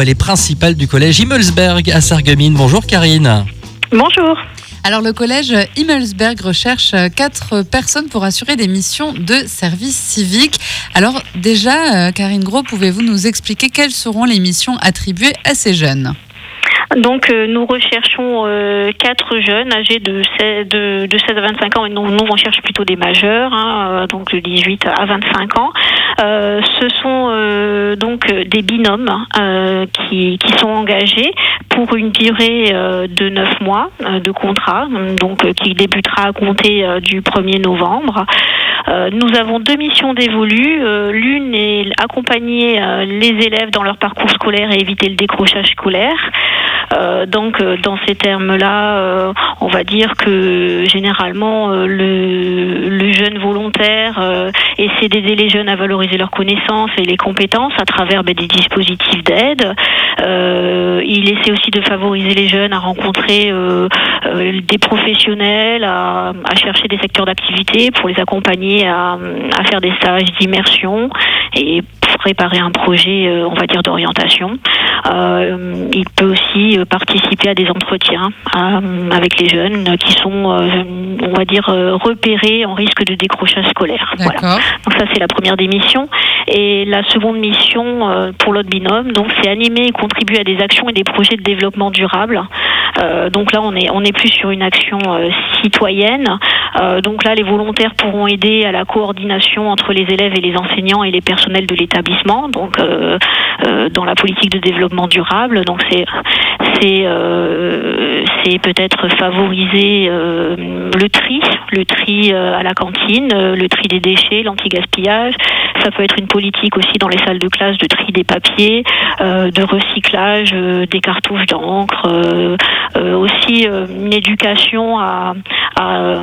Elle est principale du collège Himmelsberg à Sarreguemines. Bonjour Karine. Bonjour. Alors le collège Himmelsberg recherche quatre personnes pour assurer des missions de service civique. Alors déjà, euh, Karine Gros, pouvez-vous nous expliquer quelles seront les missions attribuées à ces jeunes? Donc euh, nous recherchons euh, quatre jeunes âgés de 16, de, de 16 à 25 ans et nous, nous on cherche plutôt des majeurs, hein, euh, donc de 18 à 25 ans. Euh, ce sont euh, donc des binômes euh, qui, sont engagés pour une durée de 9 mois de contrat, donc qui débutera à compter du 1er novembre. Nous avons deux missions dévolues. L'une est accompagner les élèves dans leur parcours scolaire et éviter le décrochage scolaire. Donc, dans ces termes-là, on va dire que généralement, le, jeune volontaire essaie d'aider les jeunes à valoriser leurs connaissances et les compétences à travers ben, des dispositifs d'aide. Euh, il essaie aussi de favoriser les jeunes à rencontrer euh, euh, des professionnels, à, à chercher des secteurs d'activité pour les accompagner à, à faire des stages d'immersion et préparer un projet, euh, on va dire, d'orientation. Euh, il peut aussi euh, participer à des entretiens avec les jeunes qui sont, on va dire, repérés en risque de décrochage scolaire. Voilà. Donc ça, c'est la première des missions. Et la seconde mission pour l'autre binôme, donc c'est animer et contribuer à des actions et des projets de développement durable. Euh, donc là, on est on est plus sur une action euh, citoyenne. Euh, donc là, les volontaires pourront aider à la coordination entre les élèves et les enseignants et les personnels de l'établissement. Donc dans la politique de développement durable. Donc c'est c'est euh, c'est peut-être favoriser euh, le tri, le tri euh, à la cantine, le tri des déchets, l'anti-gaspillage. Ça peut être une politique aussi dans les salles de classe de tri des papiers, euh, de recyclage euh, des cartouches d'encre, euh, aussi une éducation à, à,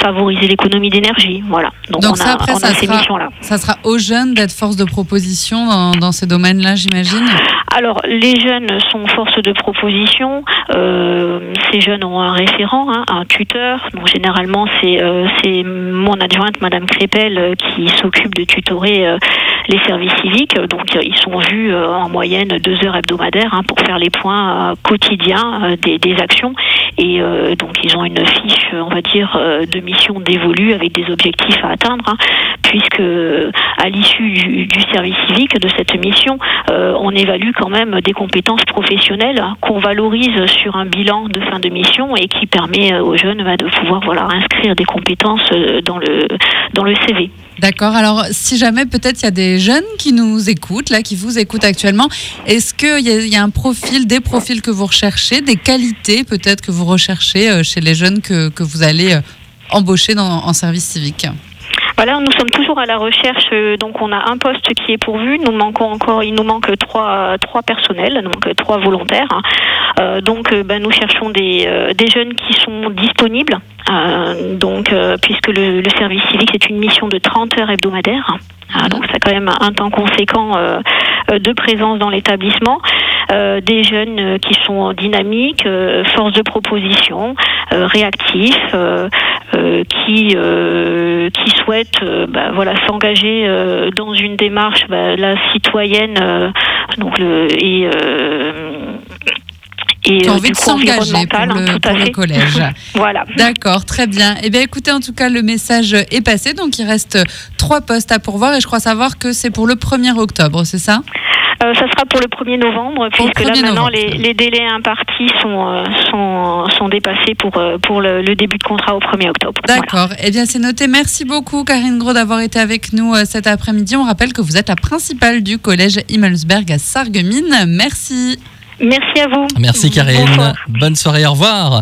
favoriser l'économie d'énergie. Voilà. Donc, Donc on ça, a, après, on a ça ces sera- missions-là. Ça sera aux jeunes d'être force de proposition dans, dans ces domaines-là, j'imagine? Alors, les jeunes sont force de proposition. Euh, ces jeunes ont un référent, hein, un tuteur. Donc, généralement, c'est euh, mon adjointe, Madame Crépel, euh, qui s'occupe de tutorer euh, les services civiques. Donc, ils sont vus en moyenne deux heures hebdomadaires hein, pour faire les points quotidiens des, actions. Et donc, ils ont une fiche, on va dire, de mission dévolue avec des objectifs à atteindre, hein, puisque à l'issue du, service civique de cette mission, euh, on évalue quand même des compétences professionnelles hein, qu'on valorise sur un bilan de fin de mission et qui permet euh, aux jeunes bah, de pouvoir voilà inscrire des compétences euh, dans le dans le CV. D'accord. Alors, si jamais peut-être il y a des jeunes qui nous écoutent, là, qui vous écoutent actuellement, est-ce qu'il y, y a un profil, des profils que vous recherchez, des qualités peut-être que vous recherchez chez les jeunes que, que vous allez embaucher en service civique? Voilà, nous sommes toujours à la recherche. euh, donc, on a un poste qui est pourvu. Nous manquons encore, il nous manque trois, trois personnels, donc euh, trois volontaires. hein. Euh, donc, ben, nous cherchons des, euh, des jeunes qui sont disponibles. Euh, donc, euh, puisque le, le service civique c'est une mission de 30 heures hebdomadaires. Ah, donc, c'est quand même un temps conséquent de présence dans l'établissement. Euh, des jeunes euh, qui sont dynamiques, euh, force de proposition, euh, réactifs, euh, euh, qui euh, qui souhaitent euh, bah, voilà s'engager euh, dans une démarche bah, la citoyenne euh, donc le et euh, et euh, envie du de s'engager pour, hein, le, à pour le collège. Voilà. D'accord, très bien. Eh bien, écoutez, en tout cas, le message est passé. Donc, il reste trois postes à pourvoir et je crois savoir que c'est pour le 1er octobre, c'est ça? Euh, ça sera pour le 1er novembre, puisque là 1er maintenant novembre. les, les délais impartis sont, euh, sont, sont dépassés pour, euh, pour le, le début de contrat au 1er octobre. Voilà. D'accord. Eh bien, c'est noté. Merci beaucoup, Karine Gros, d'avoir été avec nous cet après-midi. On rappelle que vous êtes la principale du collège Himmelsberg à Sarreguemines. Merci. Merci à vous. Merci Karine. Bonne soirée, au revoir. Euh,